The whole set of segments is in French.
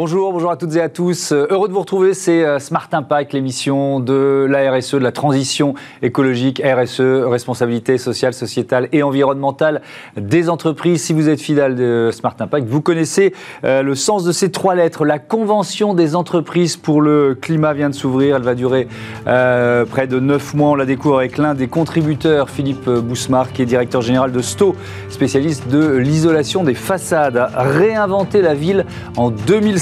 Bonjour, bonjour à toutes et à tous. Euh, heureux de vous retrouver, c'est euh, Smart Impact, l'émission de la RSE, de la transition écologique, RSE, responsabilité sociale, sociétale et environnementale des entreprises. Si vous êtes fidèle de Smart Impact, vous connaissez euh, le sens de ces trois lettres. La Convention des entreprises pour le climat vient de s'ouvrir. Elle va durer près de neuf mois. On la découvre avec l'un des contributeurs, Philippe Bousmar, qui est directeur général de STO, spécialiste de l'isolation des façades. Réinventer la ville en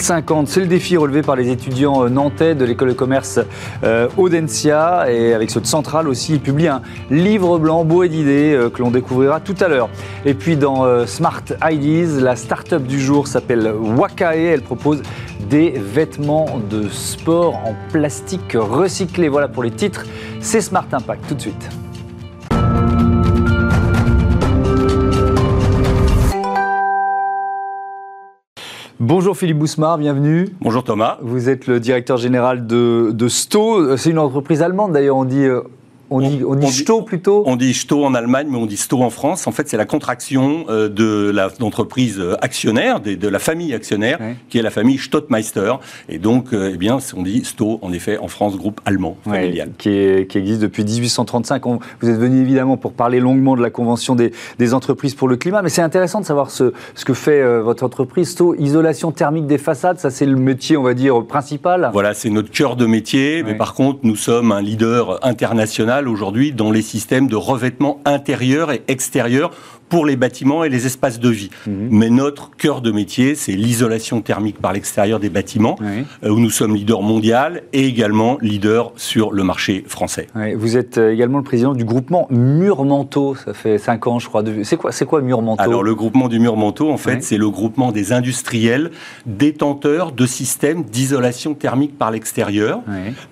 2050 c'est le défi relevé par les étudiants euh, nantais de l'école de commerce euh, Audencia. Et avec ce central aussi, il publie un livre blanc et d'idées euh, que l'on découvrira tout à l'heure. Et puis dans Smart Ideas, la start-up du jour s'appelle Wakae. Elle propose des vêtements de sport en plastique recyclé. Voilà pour les titres. C'est Smart Impact tout de suite. Bonjour Philippe Bousmar, bienvenue. Bonjour Thomas. Vous êtes le directeur général de, de Sto. C'est une entreprise allemande d'ailleurs, on dit on, dit, on dit Sto plutôt On dit Sto en Allemagne, mais on dit Sto en France. En fait, c'est la contraction euh, de l'entreprise euh, actionnaire, de, la famille actionnaire, qui est la famille Stottmeister. Et donc, euh, eh bien, on dit Sto, en effet, en France, groupe allemand familial. qui, existe depuis 1835. vous êtes venu évidemment pour parler longuement de la Convention des, entreprises pour le climat, mais c'est intéressant de savoir ce, ce que fait votre entreprise. Sto, isolation thermique des façades, ça c'est le métier, on va dire, principal Voilà, c'est notre cœur de métier, mais par contre, nous sommes un leader international aujourd'hui dans les systèmes de revêtement intérieur et extérieur pour les bâtiments et les espaces de vie. Mhm. Mais notre cœur de métier, c'est l'isolation thermique par l'extérieur des bâtiments, euh, où nous sommes leader mondial et également leader sur le marché français. Vous êtes euh, également le président du groupement Murmanteau, ça fait 5 ans je crois. C'est quoi, c'est quoi Murmanteau Alors le groupement du Murmanteau, en fait, c'est le groupement des industriels détenteurs de systèmes d'isolation thermique par l'extérieur.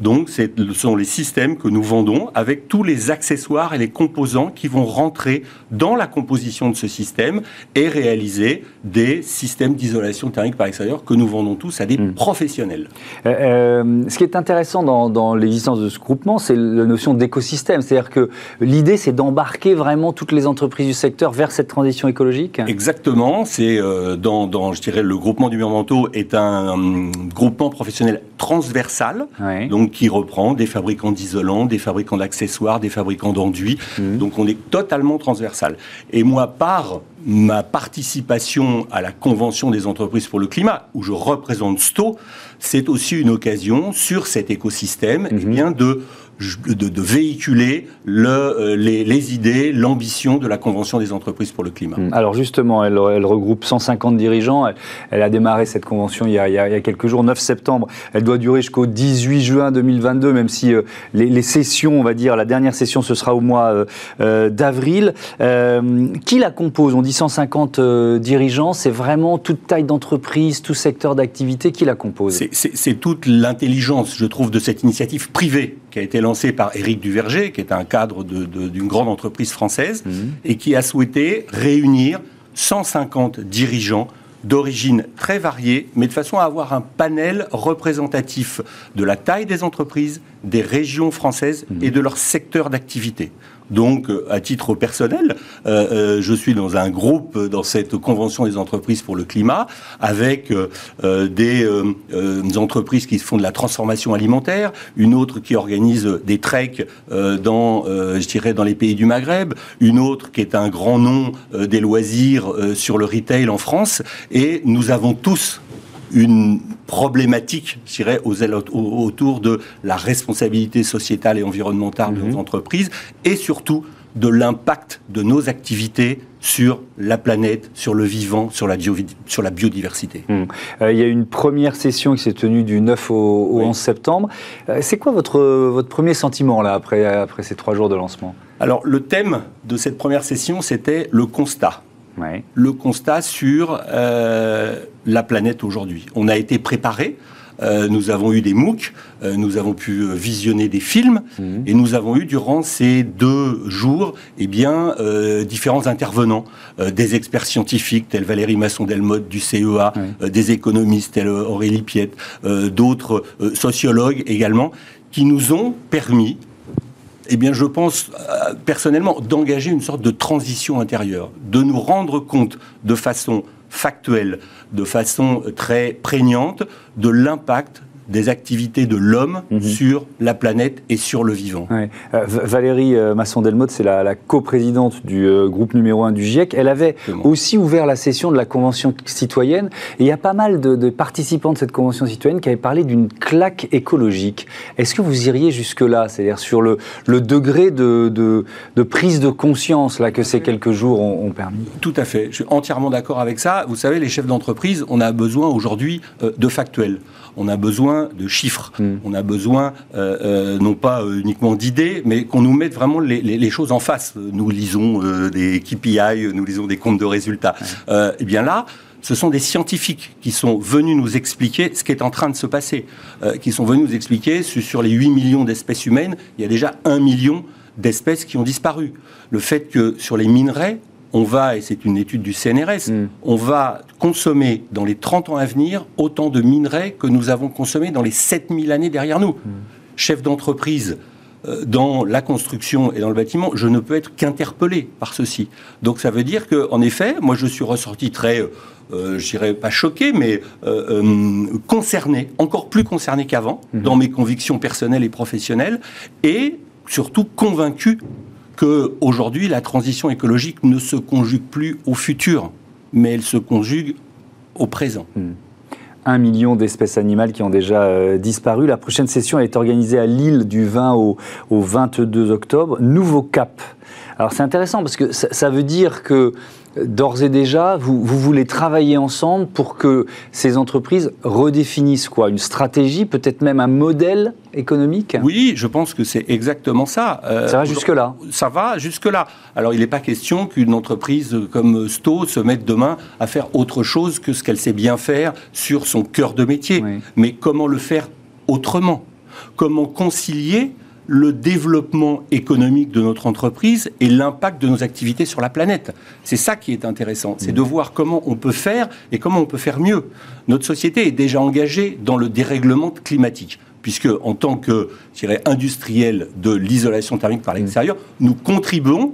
Donc ce sont les systèmes que nous vendons avec tous les accessoires et les composants qui vont rentrer dans la composition de ce système et réaliser des systèmes d'isolation thermique par l'extérieur que nous vendons tous à des hmm. professionnels. Euh, euh, ce qui est intéressant dans, l'existence de ce groupement, c'est la notion d'écosystème. C'est-à-dire que l'idée, c'est d'embarquer vraiment toutes les entreprises du secteur vers cette transition écologique Exactement. C'est euh, dans, je dirais, le groupement du Murmanteau est un, groupement professionnel transversal, donc qui reprend des fabricants d'isolants, des fabricants d'accessoires, des fabricants d'enduits. Hmm. Donc on est totalement transversal. Et moi, moi, par ma participation à la Convention des entreprises pour le climat, où je représente STO, c'est aussi une occasion sur cet écosystème eh mhm. bien, de de, véhiculer le, euh, les, idées, l'ambition de la Convention des entreprises pour le climat. Mm. Alors justement, elle, regroupe 150 dirigeants. Elle, a démarré cette convention il y, a, quelques jours, 9 septembre. Elle doit durer jusqu'au 18 juin 2022, même si euh, les, sessions, on va dire, la dernière session, ce sera au mois euh, d'avril. qui la compose? On dit 150 dirigeants. C'est vraiment toute taille d'entreprise, tout secteur d'activité. Qui la compose? C'est toute l'intelligence, je trouve, de cette initiative privée qui a été lancé par Éric Duverger, qui est un cadre d'une grande entreprise française, mhm. et qui a souhaité réunir 150 dirigeants d'origine très variée, mais de façon à avoir un panel représentatif de la taille des entreprises, des régions françaises mhm. et de leur secteur d'activité. Donc, euh, à titre personnel, euh, euh, je suis dans un groupe dans cette convention des entreprises pour le climat, avec des entreprises qui font de la transformation alimentaire, une autre qui organise des treks dans, les pays du Maghreb, une autre qui est un grand nom des loisirs sur le retail en France, et nous avons tous une problématique, je dirais, autour de la responsabilité sociétale et environnementale de nos mhm. entreprises et surtout de l'impact de nos activités sur la planète, sur le vivant, sur la, sur la biodiversité. Mhm. Euh, il y a une première session qui s'est tenue du 9 au, 11 septembre. Euh, c'est quoi votre, votre premier sentiment là, après, après ces trois jours de lancement? Alors, le thème de cette première session, c'était le constat le constat sur euh, la planète aujourd'hui. On a été préparé. Euh, nous avons eu des MOOC, euh, nous avons pu visionner des films, mhm. et nous avons eu durant ces deux jours, eh bien, différents intervenants, des experts scientifiques tels Valérie Masson-Delmotte du CEA, des économistes tels Aurélie Piette, d'autres sociologues également, qui nous ont permis eh bien, je pense personnellement d'engager une sorte de transition intérieure, de nous rendre compte de façon factuelle, de façon très prégnante, de l'impact des activités de l'homme mhm. sur la planète et sur le vivant. Euh, Valérie euh, Masson-Delmotte, c'est la, la coprésidente du euh, groupe numéro 1 du GIEC. Elle avait aussi ouvert la session de la Convention citoyenne. Et il y a pas mal de, participants de cette Convention citoyenne qui avaient parlé d'une claque écologique. Est-ce que vous iriez jusque-là, c'est-à-dire sur le, le degré de, de, prise de conscience là, que ces quelques jours ont, permis? Tout à fait. Je suis entièrement d'accord avec ça. Vous savez, les chefs d'entreprise, on a besoin aujourd'hui de factuels on a besoin de chiffres. Hmm. On a besoin, euh, euh, non pas euh, uniquement d'idées, mais qu'on nous mette vraiment les, choses en face. Nous lisons des KPI, nous lisons des comptes de résultats. et eh bien là, ce sont des scientifiques qui sont venus nous expliquer ce qui est en train de se passer, qui sont venus nous expliquer sur les 8 millions d'espèces humaines, il y a déjà 1 million d'espèces qui ont disparu. Le fait que sur les minerais, on va, et c'est une étude du CNRS, hmm. on va consommer dans les 30 ans à venir autant de minerais que nous avons consommé dans les 7000 années derrière nous. Hmm. Chef d'entreprise, euh, dans la construction et dans le bâtiment, je ne peux être qu'interpellé par ceci. Donc ça veut dire que, en effet, moi je suis ressorti très, euh, je dirais pas choqué, mais euh, concerné, encore plus concerné qu'avant, hmm. dans mes convictions personnelles et professionnelles, et surtout convaincu qu'aujourd'hui, la transition écologique ne se conjugue plus au futur, mais elle se conjugue au présent. Hmm. Un million d'espèces animales qui ont déjà euh, disparu. La prochaine session est organisée à Lille du 20 au, 22 octobre. Nouveau cap. Alors c'est intéressant parce que ça veut dire que d'ores et déjà, vous, voulez travailler ensemble pour que ces entreprises redéfinissent quoi? Une stratégie, peut-être même un modèle économique? Oui, je pense que c'est exactement ça. Euh, ça va jusque-là Ça va jusque-là. Alors, il n'est pas question qu'une entreprise comme Sto se mette demain à faire autre chose que ce qu'elle sait bien faire sur son cœur de métier. Mais comment le faire autrement? Comment concilier le développement économique de notre entreprise et l'impact de nos activités sur la planète. C'est ça qui est intéressant, c'est de voir comment on peut faire et comment on peut faire mieux. Notre société est déjà engagée dans le dérèglement climatique puisque en tant que, industriel de l'isolation thermique par l'extérieur, nous contribuons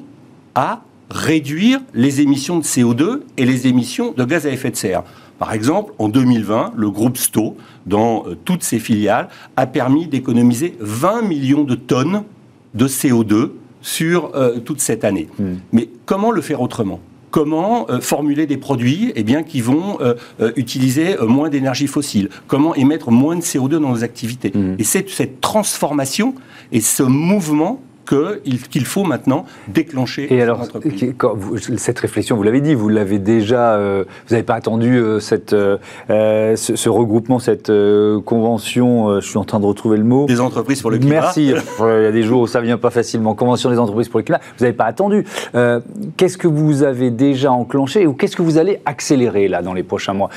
à réduire les émissions de CO2 et les émissions de gaz à effet de serre. Par exemple, en 2020, le groupe Sto, dans euh, toutes ses filiales, a permis d'économiser 20 millions de tonnes de CO2 sur euh, toute cette année. Hmm. Mais comment le faire autrement? Comment euh, formuler des produits eh bien, qui vont utiliser moins d'énergie fossile, comment émettre moins de CO2 dans nos activités? Hmm. Et c'est cette transformation et ce mouvement qu'il faut maintenant déclencher. Et alors, cette réflexion, vous l'avez dit, vous l'avez déjà, euh, vous n'avez pas attendu euh, cette, euh, ce, regroupement, cette convention, je suis en train de retrouver le mot. Des entreprises pour le climat. Merci, il y a des jours où ça ne vient pas facilement. Convention des entreprises pour le climat, vous n'avez pas attendu. qu'est-ce que vous avez déjà enclenché ou qu'est-ce que vous allez accélérer là dans les prochains mois?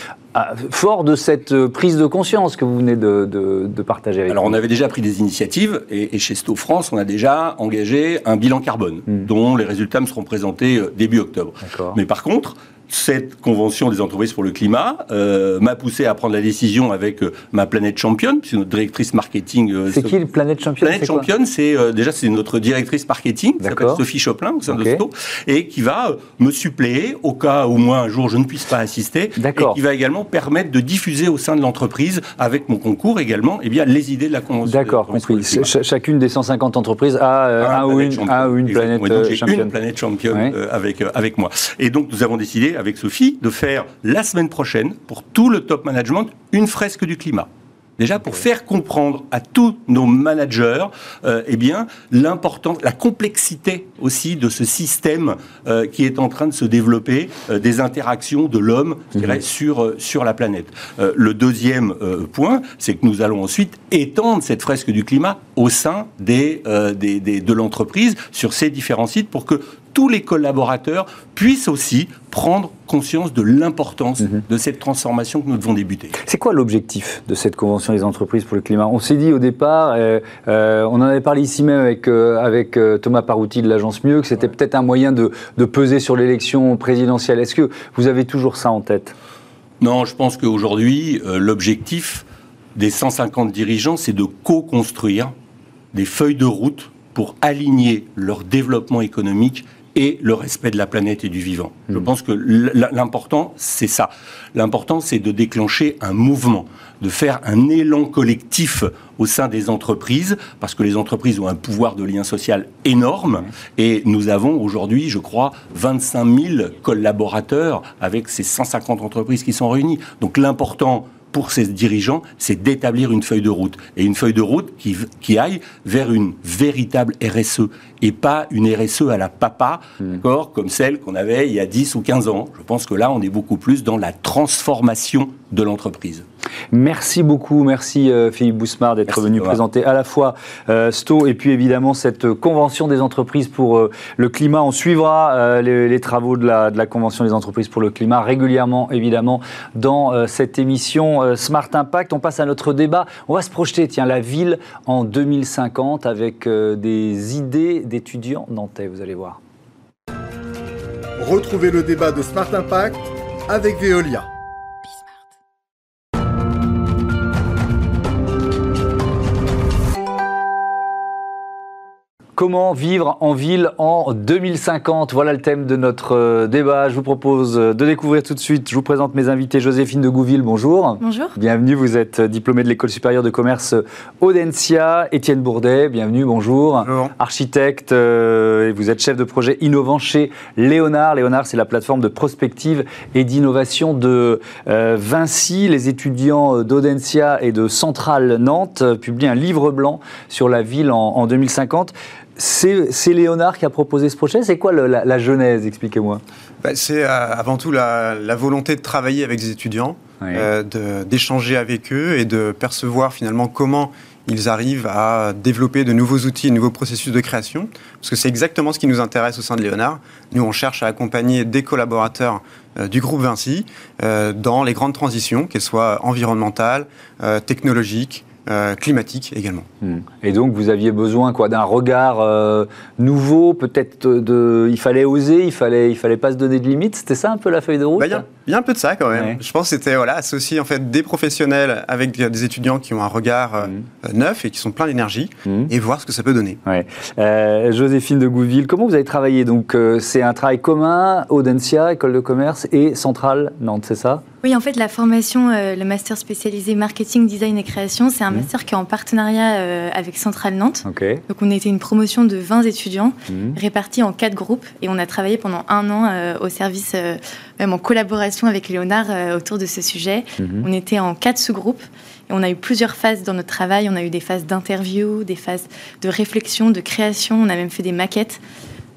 Fort de cette euh, prise de conscience que vous venez de, partager avec Alors, on avait déjà pris des initiatives et, chez Sto France, on a déjà engagé un bilan carbone hmm. dont les résultats me seront présentés euh, début octobre. Mais par contre, cette convention des entreprises pour le climat euh, m'a poussé à prendre la décision avec euh, ma planète championne, c'est notre directrice marketing. Euh, c'est qui le planète championne Planète championne, c'est déjà c'est notre directrice marketing, qui s'appelle Sophie Choplin au sein de Sto, et qui va me suppléer au cas où moi un jour je ne puisse pas assister, et qui va également permettre de diffuser au sein de l'entreprise avec mon concours également, eh bien les idées de la convention. D'accord, compris. Chacune des 150 entreprises a, un, une, une, planète championne. Une planète championne avec avec moi. Et donc nous avons décidé avec Sophie de faire la semaine prochaine, pour tout le top management, une fresque du climat. Déjà pour faire comprendre à tous nos managers, euh, eh bien, l'importance, la complexité aussi de ce système euh, qui est en train de se développer, euh, des interactions de l'homme mhm. sur sur la planète. le deuxième point, c'est que nous allons ensuite étendre cette fresque du climat au sein des, des, des de l'entreprise sur ces différents sites pour que tous les collaborateurs puissent aussi prendre conscience de l'importance mhm. de cette transformation que nous devons débuter. C'est quoi l'objectif de cette Convention des entreprises pour le climat? On s'est dit au départ, euh, euh, on en avait parlé ici même avec, euh, avec Thomas Parouti de l'agence Mieux, que c'était peut-être un moyen de, de peser sur l'élection présidentielle. Est-ce que vous avez toujours ça en tête? Non, je pense qu'aujourd'hui, l'objectif des 150 dirigeants, c'est de co-construire des feuilles de route pour aligner leur développement économique et le respect de la planète et du vivant. Je hmm. pense que l'important, c'est ça. L'important, c'est de déclencher un mouvement, de faire un élan collectif au sein des entreprises, parce que les entreprises ont un pouvoir de lien social énorme, hmm. et nous avons aujourd'hui, je crois, 25 000 collaborateurs avec ces 150 entreprises qui sont réunies. Donc l'important, pour ces dirigeants, c'est d'établir une feuille de route. Et une feuille de route qui, qui aille vers une véritable RSE et pas une RSE à la papa, mmh. comme celle qu'on avait il y a 10 ou 15 ans. Je pense que là, on est beaucoup plus dans la transformation de l'entreprise. Merci beaucoup, merci euh, Philippe Bousmar d'être venu présenter à la fois euh, STO et puis évidemment cette convention des entreprises pour euh, le climat. On suivra les, travaux de la, de la, convention des entreprises pour le climat régulièrement évidemment dans cette émission Smart Impact. On passe à notre débat. On va se projeter, tiens, la ville en 2050 avec des idées d'étudiants nantais, vous allez voir. Retrouvez le débat de Smart Impact avec Veolia. Comment vivre en ville en 2050 Voilà le thème de notre euh, débat. Je vous propose de découvrir tout de suite. Je vous présente mes invités. Joséphine de Gouville, bonjour. Bonjour. Bienvenue, vous êtes diplômée de l'École supérieure de commerce Audencia. Étienne Bourdet, bienvenue, bonjour. Bonjour. Architecte, euh, et vous êtes chef de projet innovant chez Léonard. Léonard, c'est la plateforme de prospective et d'innovation de euh, Vinci. Les étudiants d'Audencia et de Centrale Nantes publient un livre blanc sur la ville en, en 2050. C'est Léonard qui a proposé ce projet. C'est quoi la, genèse Expliquez-moi. Bah, c'est euh, avant tout la, volonté de travailler avec des étudiants, euh, d'échanger avec eux et de percevoir finalement comment ils arrivent à développer de nouveaux outils, de nouveaux processus de création, parce que c'est exactement ce qui nous intéresse au sein de Léonard. Nous, on cherche à accompagner des collaborateurs euh, du groupe Vinci dans les grandes transitions, qu'elles soient environnementales, technologiques, euh, climatique également. Hmm. Et donc vous aviez besoin quoi d'un regard euh, nouveau, peut-être de, il fallait oser, il fallait, il fallait pas se donner de limites. C'était ça un peu la feuille de route? Bah, il y, a un peu de ça quand même. Je pense que c'était voilà associer en fait des professionnels avec des étudiants qui ont un regard euh, hmm. neuf et qui sont pleins d'énergie hmm. et voir ce que ça peut donner. Joséphine de Gouville, comment vous avez travaillé? Donc c'est un travail commun, Audencia, école de commerce et Centrale Nantes, c'est ça? Oui, en fait, la formation, euh, le master spécialisé marketing, design et création, c'est un mmh. master qui est en partenariat euh, avec Centrale Nantes. Donc, on était une promotion de 20 étudiants mmh. répartis en quatre groupes et on a travaillé pendant un an euh, au service, même en collaboration avec Léonard autour de ce sujet. Mmh. On était en quatre sous-groupes. Et on a eu plusieurs phases dans notre travail. On a eu des phases d'interview, des phases de réflexion, de création. On a même fait des maquettes.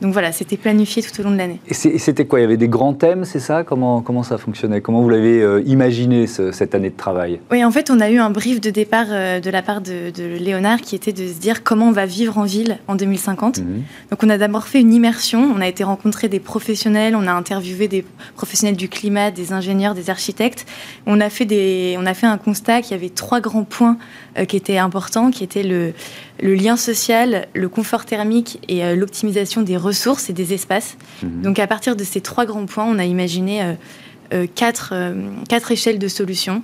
Donc voilà, c'était planifié tout au long de l'année. Et c'était quoi? Il y avait des grands thèmes, c'est ça? Comment, comment ça fonctionnait? Comment vous l'avez euh, imaginé cette année de travail? Oui, en fait, on a eu un brief de départ euh, de la part de, Léonard qui était de se dire comment on va vivre en ville en 2050. Mhm. Donc on a d'abord fait une immersion, on a été rencontrer des professionnels, on a interviewé des professionnels du climat, des ingénieurs, des architectes. On a fait, des, on a fait un constat qu'il y avait trois grands points euh, qui étaient importants, qui étaient le, le lien social, le confort thermique et euh, l'optimisation des ressources et des espaces. Mhm. Donc à partir de ces trois grands points, on a imaginé euh, euh, quatre, quatre échelles de solutions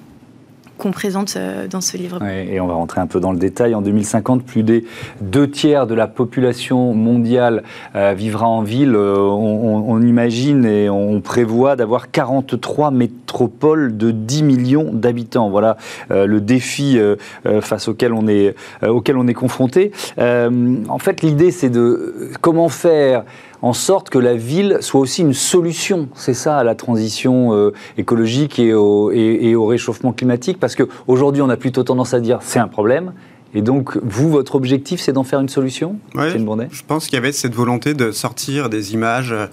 qu'on présente euh, dans ce livre. et on va rentrer un peu dans le détail. En 2050, plus des deux tiers de la population mondiale euh, vivra en ville. Euh, on, imagine et on prévoit d'avoir 43 métropoles de 10 millions d'habitants. Voilà le défi face auquel on est, auquel on est confronté. en fait, l'idée, c'est de comment faire en sorte que la ville soit aussi une solution, c'est ça, à la transition euh, écologique et au, et, au, réchauffement climatique, parce qu'aujourd'hui, on a plutôt tendance à dire c'est un problème. Et donc, vous, votre objectif, c'est d'en faire une solution Oui, Je pense qu'il y avait cette volonté de sortir des images euh,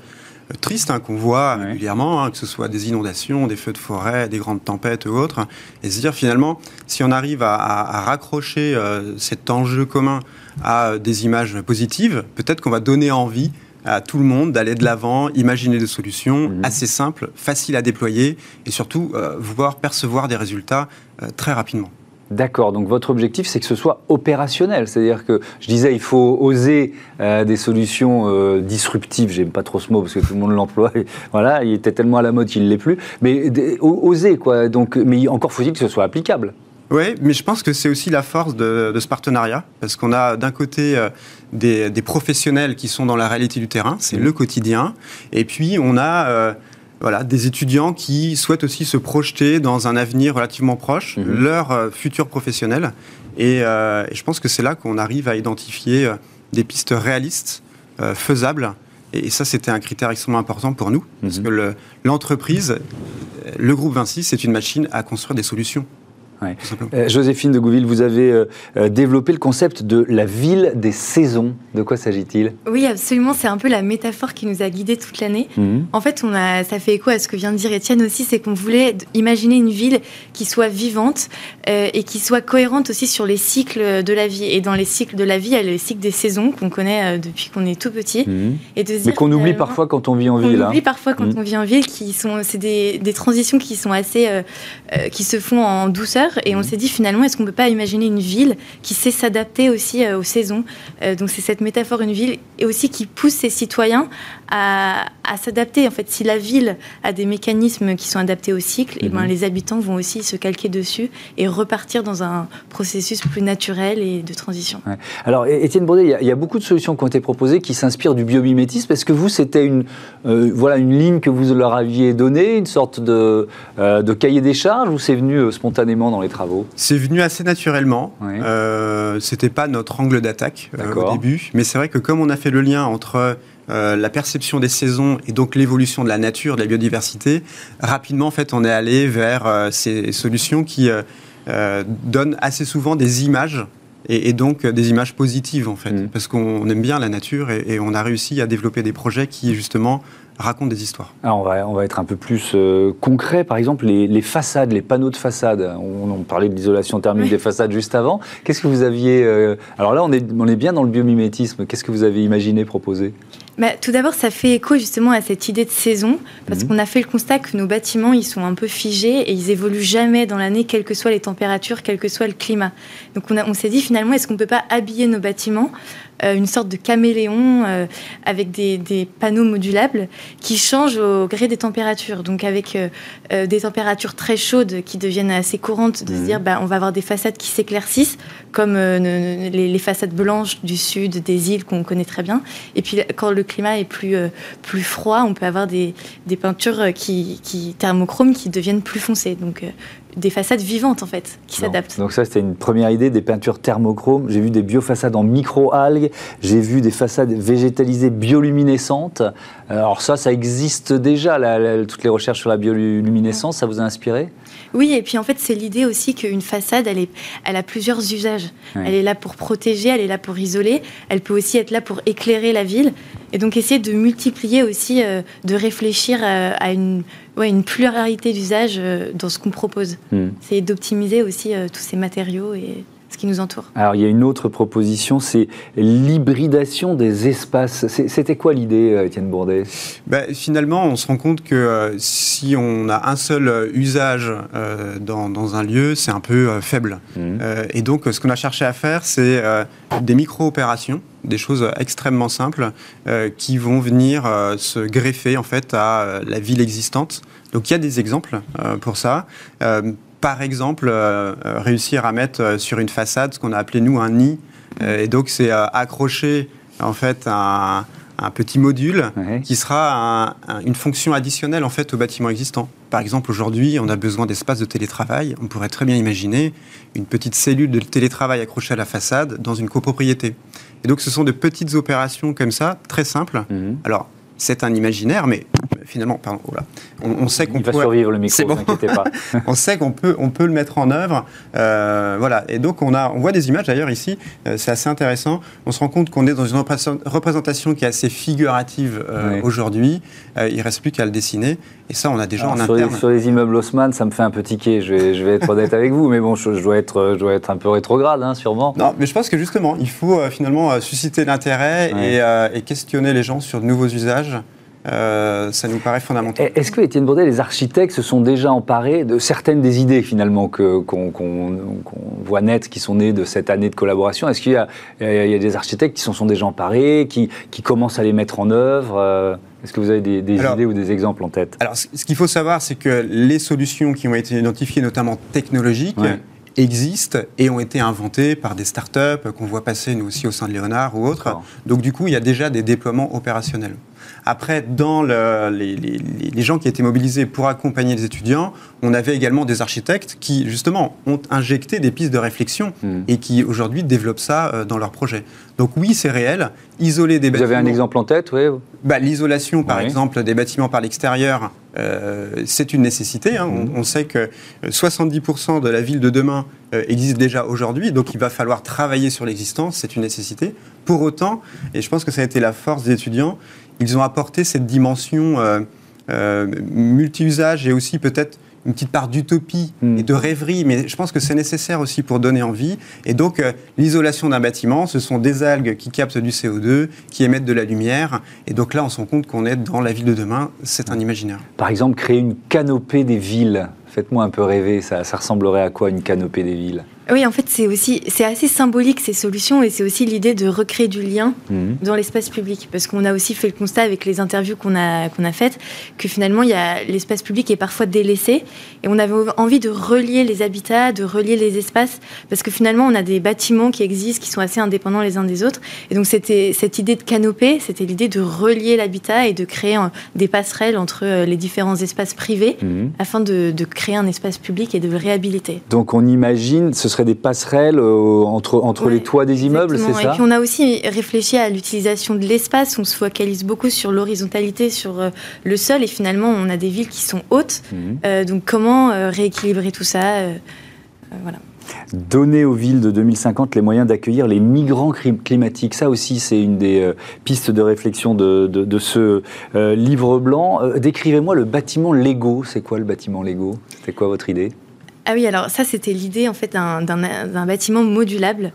tristes hein, qu'on voit régulièrement, hein, que ce soit des inondations, des feux de forêt, des grandes tempêtes ou autres, et se dire finalement, si on arrive à, raccrocher euh, cet enjeu commun à des images positives, peut-être qu'on va donner envie à tout le monde d'aller de l'avant, imaginer des solutions mhm. assez simples, faciles à déployer et surtout euh, pouvoir percevoir des résultats euh, très rapidement. D'accord, donc votre objectif, c'est que ce soit opérationnel. C'est-à-dire que, je disais, il faut oser euh, des solutions disruptives. J'aime pas trop ce mot parce que tout le monde l'emploie. Voilà, il était tellement à la mode qu'il ne l'est plus. Mais oser, quoi. Donc, mais encore faut-il que ce soit applicable. Oui, mais je pense que c'est aussi la force de, ce partenariat, parce qu'on a d'un côté euh, des, professionnels qui sont dans la réalité du terrain, c'est mmh. le quotidien, et puis on a euh, voilà, des étudiants qui souhaitent aussi se projeter dans un avenir relativement proche, mmh. leur euh, futur professionnel, et, je pense que c'est là qu'on arrive à identifier des pistes réalistes, faisables, et ça, c'était un critère extrêmement important pour nous, parce mmh. que l'entreprise, le groupe Vinci, c'est une machine à construire des solutions. Euh, Joséphine de Gouville, vous avez euh, euh, développé le concept de la ville des saisons. De quoi s'agit-il? Oui, absolument. C'est un peu la métaphore qui nous a guidés toute l'année. Mhm. En fait, on a, ça fait écho à ce que vient de dire Étienne aussi, c'est qu'on voulait imaginer une ville qui soit vivante et qui soit cohérente aussi sur les cycles de la vie. Et dans les cycles de la vie, il y a le cycle des saisons qu'on connaît depuis qu'on est tout petit. Mhm. Et de Mais qu'on oublie parfois quand on vit en ville. On hein. oublie parfois quand mhm. on vit en ville, qui sont, c'est des, des, transitions qui sont assez, qui se font en douceur et on mhm. s'est dit finalement, est-ce qu'on ne peut pas imaginer une ville qui sait s'adapter aussi euh, aux saisons? Euh, Donc c'est cette métaphore, une ville, et aussi qui pousse ses citoyens à, s'adapter. En fait, si la ville a des mécanismes qui sont adaptés au cycle, et eh ben, mhm. les habitants vont aussi se calquer dessus et repartir dans un processus plus naturel et de transition. Alors, Étienne Baudet, il y, a beaucoup de solutions qui ont été proposées qui s'inspirent du biomimétisme. Est-ce que vous, c'était une, euh, voilà, une ligne que vous leur aviez donnée, une sorte de, de cahier des charges, ou c'est venu spontanément dans les travaux. C'est venu assez naturellement. Euh, C'était pas notre angle d'attaque euh, au début, mais c'est vrai que comme on a fait le lien entre euh, la perception des saisons et donc l'évolution de la nature, de la biodiversité, rapidement en fait on est allé vers euh, ces solutions qui donnent assez souvent des images et, donc des images positives en fait, mm. parce qu'on aime bien la nature et, et, on a réussi à développer des projets qui justement raconte des histoires. Alors on, va, on va être un peu plus euh, concret. Par exemple, les, façades, les panneaux de façade. On, on parlait de l'isolation thermique des façades juste avant. Qu'est-ce que vous aviez. Euh, alors là, on est, on est bien dans le biomimétisme. Qu'est-ce que vous avez imaginé, proposé? Bah, tout d'abord, ça fait écho justement à cette idée de saison, parce mhm. qu'on a fait le constat que nos bâtiments, ils sont un peu figés et ils évoluent jamais dans l'année, quelles que soient les températures, quel que soit le climat. Donc on, on s'est dit finalement, est-ce qu'on ne peut pas habiller nos bâtiments une sorte de caméléon euh, avec des, panneaux modulables qui changent au gré des températures. Donc avec euh, des températures très chaudes qui deviennent assez courantes, de se mhm. dire bah, on va avoir des façades qui s'éclaircissent, comme les, façades blanches du sud des îles qu'on connaît très bien. Et puis quand le climat est plus, plus froid, on peut avoir des, peintures qui, qui thermochromes qui deviennent plus foncées. Donc des façades vivantes en fait qui s'adaptent. Donc ça c'était une première idée des peintures thermochromes. J'ai vu des biofaçades en micro-algues, j'ai vu des façades végétalisées bioluminescentes. Alors ça ça existe déjà toutes les recherches sur la bioluminescence, ça vous a inspiré? Oui et puis en fait c'est l'idée aussi qu'une façade elle, est, elle a plusieurs usages. Elle est là pour protéger, elle est là pour isoler, elle peut aussi être là pour éclairer la ville et donc essayer de multiplier aussi, euh, de réfléchir euh, à une ouais, une pluralité d'usages euh, dans ce qu'on propose. Hmm. C'est d'optimiser aussi euh, tous ces matériaux et ce qui nous entoure. Alors il y a une autre proposition, c'est l'hybridation des espaces. C'était quoi l'idée, euh, Étienne Bourdet? Ben, Finalement, on se rend compte que si on a un seul usage dans, dans, un lieu, c'est un peu faible. Hmm. et donc ce qu'on a cherché à faire, c'est des micro-opérations des choses extrêmement simples euh, qui vont venir euh, se greffer en fait à euh, la ville existante. Donc il y a des exemples pour ça. Par exemple, réussir à mettre sur une façade ce qu'on a appelé nous un nid. et donc c'est accrocher en fait un, un petit module qui sera une fonction additionnelle en fait au bâtiment existant. Par exemple, aujourd'hui, on a besoin d'espace de télétravail. On pourrait très bien imaginer une petite cellule de télétravail accrochée à la façade dans une copropriété. Et donc, ce sont de petites opérations comme ça, très simples. Mhm. Alors, c'est un imaginaire, mais finalement, pardon, on, sait qu'on peut. survivre le micro, ne inquiétez pas. on sait qu'on peut, on peut le mettre en œuvre. Euh, voilà. Et donc, on, a, on voit des images d'ailleurs ici, euh, c'est assez intéressant. On se rend compte qu'on est dans une représentation qui est assez figurative euh, aujourd'hui. il ne reste plus qu'à le dessiner. Et ça, on a déjà en sur interne. Les, sur les immeubles Haussmann, ça me fait un peu tiquer. Je vais, je vais être honnête avec vous, mais bon, je, dois, être, je dois être un peu rétrograde, hein, sûrement. Non, mais je pense que justement, il faut finalement susciter l'intérêt et, et questionner les gens sur de nouveaux usages. Euh, ça nous paraît fondamental. Est-ce que, Étienne Baudet, les architectes se sont déjà emparés de certaines des idées finalement qu'on voit net, qui sont nées de cette année de collaboration? Est-ce qu'il y, a des architectes qui s'en sont déjà emparés, qui, commencent à les mettre en œuvre? Euh, Est-ce que vous avez des, idées ou des exemples en tête? Alors, ce qu'il faut savoir, c'est que les solutions qui ont été identifiées, notamment technologiques, existent et ont été inventés par des startups qu'on voit passer nous aussi au sein de Léonard ou autres. Donc du coup, il y a déjà des déploiements opérationnels. Après, dans les, gens qui étaient mobilisés pour accompagner les étudiants, on avait également des architectes qui, justement, ont injecté des pistes de réflexion hmm. et qui, aujourd'hui, développent ça euh, dans leurs projets. Donc oui, c'est réel. Isoler des bâtiments... Vous avez un exemple en tête, oui bah, L'isolation, par exemple, des bâtiments par l'extérieur, euh, c'est une nécessité. Hein. Hmm. On, sait que 70% euh, de la ville de demain existe déjà aujourd'hui, donc il va falloir travailler sur l'existence, c'est une nécessité. Pour autant, et je pense que ça a été la force des étudiants, ils ont apporté cette dimension euh, euh, multi-usage et aussi peut-être une petite part d'utopie hmm. et de rêverie, mais je pense que c'est nécessaire aussi pour donner envie. Et donc, euh, l'isolation d'un bâtiment, ce sont des algues qui captent du CO2, qui émettent de la lumière. Et donc là, on se rend compte qu'on est dans la ville de demain. C'est un imaginaire. Par exemple, créer une canopée des villes. Faites-moi un peu rêver, ça, ça ressemblerait à quoi une canopée des villes? Oui, en fait, c'est aussi c'est assez symbolique ces solutions et c'est aussi l'idée de recréer du lien mhm. dans l'espace public parce qu'on a aussi fait le constat avec les interviews qu'on a qu'on a faites que finalement il y a l'espace public est parfois délaissé et on avait envie de relier les habitats, de relier les espaces parce que finalement on a des bâtiments qui existent qui sont assez indépendants les uns des autres et donc c'était cette idée de canopée, c'était l'idée de relier l'habitat et de créer des passerelles entre euh, les différents espaces privés mhm. afin de, de, créer un espace public et de le réhabiliter. Donc on imagine ce serait des passerelles euh, entre, entre les toits des immeubles, c'est ça Et puis on a aussi réfléchi à l'utilisation de l'espace. On se focalise beaucoup sur l'horizontalité, sur euh, le sol, et finalement on a des villes qui sont hautes. Mhm. Euh, donc comment rééquilibrer tout ça Voilà donner aux villes de 2050 les moyens d'accueillir les migrants climatiques. Ça aussi, c'est une des pistes de réflexion de, de, ce livre blanc. Décrivez-moi le bâtiment Lego. C'est quoi le bâtiment Lego? C'était quoi votre idée? Ah oui, alors ça, c'était l'idée en fait d'un bâtiment modulable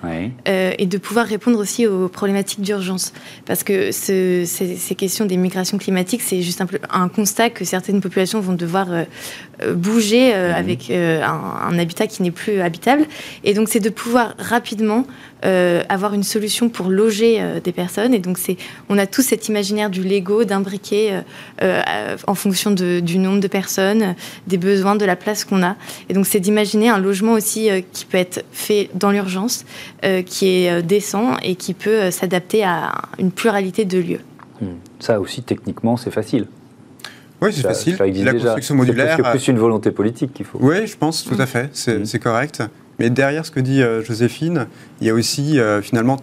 euh, et de pouvoir répondre aussi aux problématiques d'urgence. Parce que ces, questions des migrations climatiques, c'est juste un, un, constat que certaines populations vont devoir euh, euh, bouger mhm. avec un, habitat qui n'est plus habitable. Et donc, c'est de pouvoir rapidement avoir une solution pour loger des personnes. Et donc, c'est, on a tout cet imaginaire du Lego, d'imbriquer en fonction du nombre de personnes, des besoins, de la place qu'on a. Et donc, c'est d'imaginer un logement aussi euh, qui peut être fait dans l'urgence, euh, qui est euh, décent et qui peut s'adapter à une pluralité de lieux. Hmm. Ça aussi, techniquement, c'est facile. Oui, c'est facile. la construction modulaire. C'est plus une volonté politique qu'il faut. Oui, je pense, tout à fait. C'est hmm. correct. Mais derrière ce que dit Joséphine, il y a aussi finalement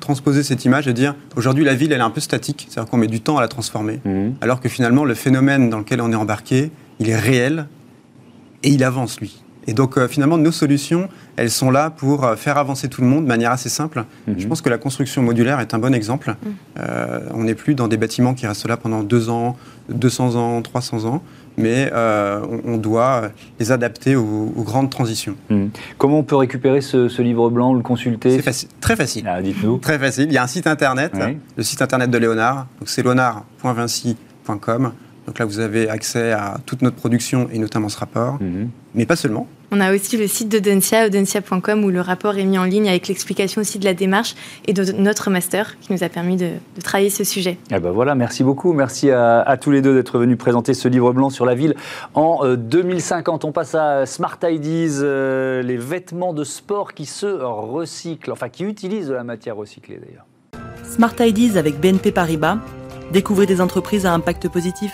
transposer cette image et dire aujourd'hui la ville elle est un peu statique, c'est-à-dire qu'on met du temps à la transformer, hmm. alors que finalement le phénomène dans lequel on est embarqué, il est réel et il avance lui. Et donc euh, finalement, nos solutions, elles sont là pour euh, faire avancer tout le monde de manière assez simple. Mhm. Je pense que la construction modulaire est un bon exemple. Mhm. Euh, on n'est plus dans des bâtiments qui restent là pendant deux ans, 200 ans, 300 ans, mais on, doit les adapter aux, grandes transitions. Mhm. Comment on peut récupérer ce, livre blanc, le consulter C'est très facile. Ah, dites-nous. Très facile. Il y a un site internet, le site internet de Léonard. Donc c'est léonard.vinci.com. Donc là, vous avez accès à toute notre production et notamment ce rapport, mhm. mais pas seulement. On a aussi le site d'Audencia, audencia.com, où le rapport est mis en ligne avec l'explication aussi de la démarche et de notre master qui nous a permis de, travailler ce sujet. Eh ben voilà, merci beaucoup. Merci à, tous les deux d'être venus présenter ce livre blanc sur la ville en 2050. Euh, On passe à Smart IDs, euh, les vêtements de sport qui se recyclent, enfin qui utilisent de la matière recyclée d'ailleurs. Smart IDs avec BNP Paribas. Découvrez des entreprises à impact positif.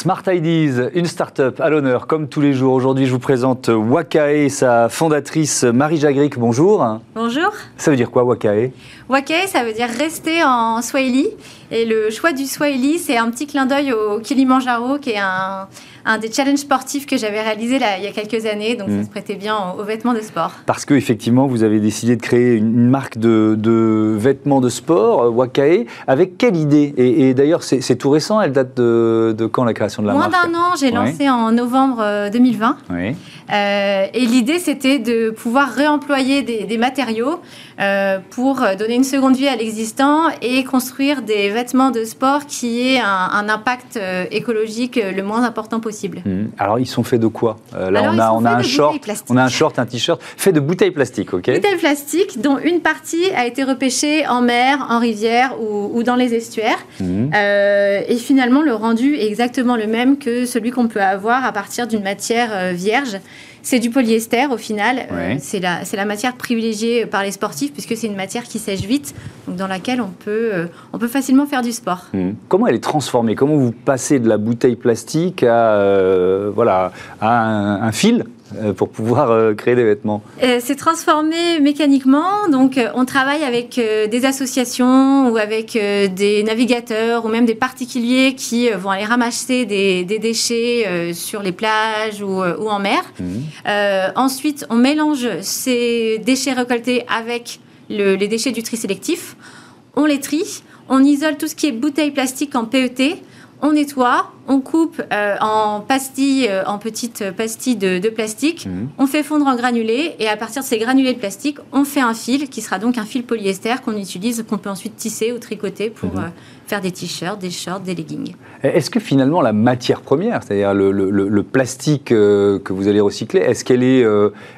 Smart Ideas, une start-up à l'honneur, comme tous les jours. Aujourd'hui, je vous présente Wakae, sa fondatrice Marie Jagric. Bonjour. Bonjour. Ça veut dire quoi, Wakae? Wakae, ça veut dire rester en Swahili. Et le choix du Swahili, c'est un petit clin d'œil au Kilimanjaro, qui est un, un des challenges sportifs que j'avais réalisé là, il y a quelques années, donc ça mm. se prêtait bien aux, vêtements de sport. Parce que effectivement, vous avez décidé de créer une, marque de, vêtements de sport, euh, Wakae, avec quelle idée? Et, d'ailleurs, c'est tout récent, elle date de, quand la création de la marque? Moins d'un an, j'ai lancé en novembre 2020. Euh, oui. Euh, et l'idée, c'était de pouvoir réemployer des, matériaux euh, pour donner une seconde vie à l'existant et construire des vêtements de sport qui aient un, impact écologique le moins important possible. Mmh. Alors, ils sont faits de quoi? Là, on, a, on a un short, on a un short, un t-shirt fait de bouteilles plastiques, ok? Bouteilles plastiques dont une partie a été repêchée en mer, en rivière ou, dans les estuaires. Mmh. et finalement, le rendu est exactement le même que celui qu'on peut avoir à partir d'une matière vierge. C'est du polyester au final. Euh, c'est la, la, matière privilégiée par les sportifs puisque c'est une matière qui sèche vite, donc dans laquelle on peut, euh, on peut facilement faire du sport. Hmm. Comment elle est transformée? Comment vous passez de la bouteille plastique à, euh, voilà, à un fil euh, pour pouvoir euh, créer des vêtements euh, C'est transformé mécaniquement. Donc, on travaille avec des associations ou avec des navigateurs ou même des particuliers qui vont aller ramasser des, déchets sur les plages ou, en mer. Mmh. ensuite, on mélange ces déchets récoltés avec les déchets du tri sélectif. On les trie. On isole tout ce qui est bouteilles plastiques en PET on nettoie, on coupe euh, en pastilles, euh, en petites pastilles de, plastique, mhm. on fait fondre en granulés et à partir de ces granulés de plastique, on fait un fil qui sera donc un fil polyester qu'on utilise, qu'on peut ensuite tisser ou tricoter pour mhm. euh, faire des t-shirts, des shorts, des leggings. Est-ce que finalement la matière première, c'est-à-dire le, plastique que vous allez recycler, est-ce qu'elle est,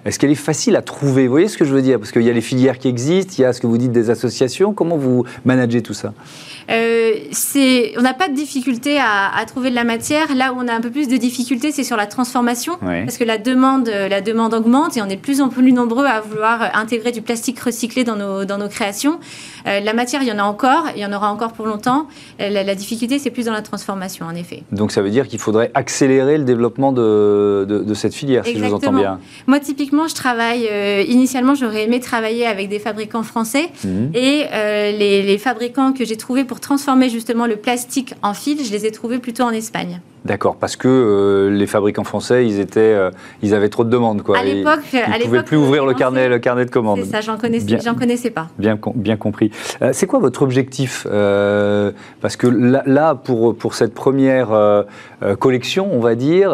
est, qu'elle est facile à trouver? Vous voyez ce que je veux dire? Parce qu'il y a les filières qui existent, il y a ce que vous dites des associations. Comment vous managez tout ça? Euh, on n'a pas de difficulté à, trouver de la matière. Là où on a un peu plus de difficulté, c'est sur la transformation, parce que la demande, la demande augmente et on est de plus en plus nombreux à vouloir intégrer du plastique recyclé dans nos, dans nos créations. Euh, la matière, il y en a encore, il y en aura encore pour longtemps. Euh, la, difficulté, c'est plus dans la transformation, en effet. Donc ça veut dire qu'il faudrait accélérer le développement de, de, cette filière, si je vous entends bien. Moi, typiquement, je travaille, initialement, j'aurais aimé travailler avec des fabricants français mhm. et les, les fabricants que j'ai trouvés pour transformer justement le plastique en fil, je les ai trouvés plutôt en Espagne. D'accord, parce que euh, les fabricants français, ils étaient, euh, ils avaient trop de demandes, quoi. À l'époque, ils ne pouvaient plus ouvrir le carnet, le carnet de commandes. C'est ça, j'en connaissais, j'en connaissais pas. Bien, bien compris. Euh, c'est quoi votre objectif Parce que là, pour pour cette première collection, on va dire,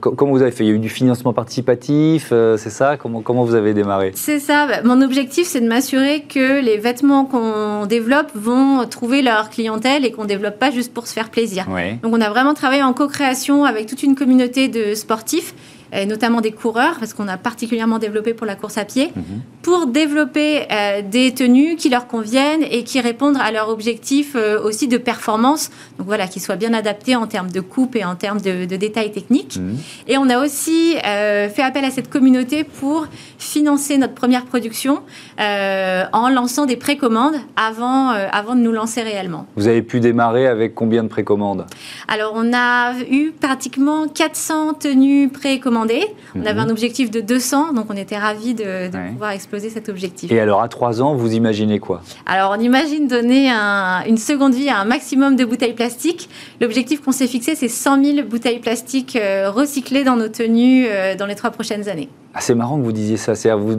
comment vous avez fait? Il y a eu du financement participatif, c'est ça? Comment comment vous avez démarré? C'est ça. Bah, mon objectif, c'est de m'assurer que les vêtements qu'on développe vont trouver leur clientèle et qu'on développe pas juste pour se faire plaisir. Donc, on a vraiment travaillé en co création avec toute une communauté de sportifs et notamment des coureurs, parce qu'on a particulièrement développé pour la course à pied, mhm. pour développer euh, des tenues qui leur conviennent et qui répondent à leurs objectifs euh, aussi de performance, donc voilà, qui soient bien adaptés en termes de coupe et en termes de, détails techniques. Mhm. Et on a aussi euh, fait appel à cette communauté pour financer notre première production en lançant des précommandes avant, avant de nous lancer réellement. Vous avez pu démarrer avec combien de précommandes? Alors on a eu pratiquement 400 tenues précommandes on avait mhm. un objectif de 200, donc on était ravis de, pouvoir exploser cet objectif. Et alors, à 3 ans, vous imaginez quoi? Alors, on imagine donner une seconde vie à un maximum de bouteilles plastiques. L'objectif qu'on s'est fixé, c'est 100 000 bouteilles plastiques euh, recyclées dans nos tenues euh, dans les trois prochaines années. Ah, c'est marrant que vous disiez ça. C'est vous,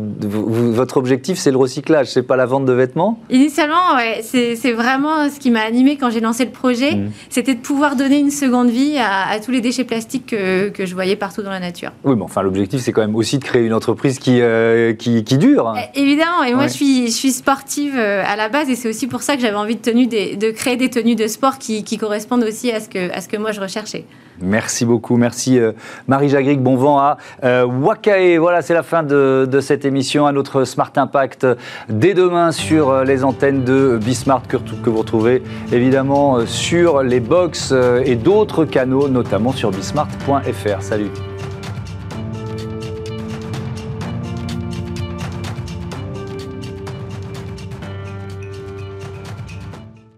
votre objectif, c'est le recyclage, c'est pas la vente de vêtements? Initialement, ouais, c'est vraiment ce qui m'a animé quand j'ai lancé le projet. Mmh. C'était de pouvoir donner une seconde vie à, tous les déchets plastiques que, que, je voyais partout dans la nature. Oui, mais enfin, l'objectif, c'est quand même aussi de créer une entreprise qui, euh, qui, qui, dure. Eh, évidemment, et moi, je, suis, je suis sportive euh, à la base, et c'est aussi pour ça que j'avais envie de, tenue de créer des tenues de sport qui, qui correspondent aussi à ce, que, à ce que moi je recherchais. Merci beaucoup. Merci euh, Marie Jagric. Bon vent à euh, Wakae. Voilà, c'est la fin de, cette émission. Un autre Smart Impact dès demain sur euh, les antennes de Bismart que, que vous retrouvez évidemment sur les box et d'autres canaux, notamment sur bismart.fr. Salut.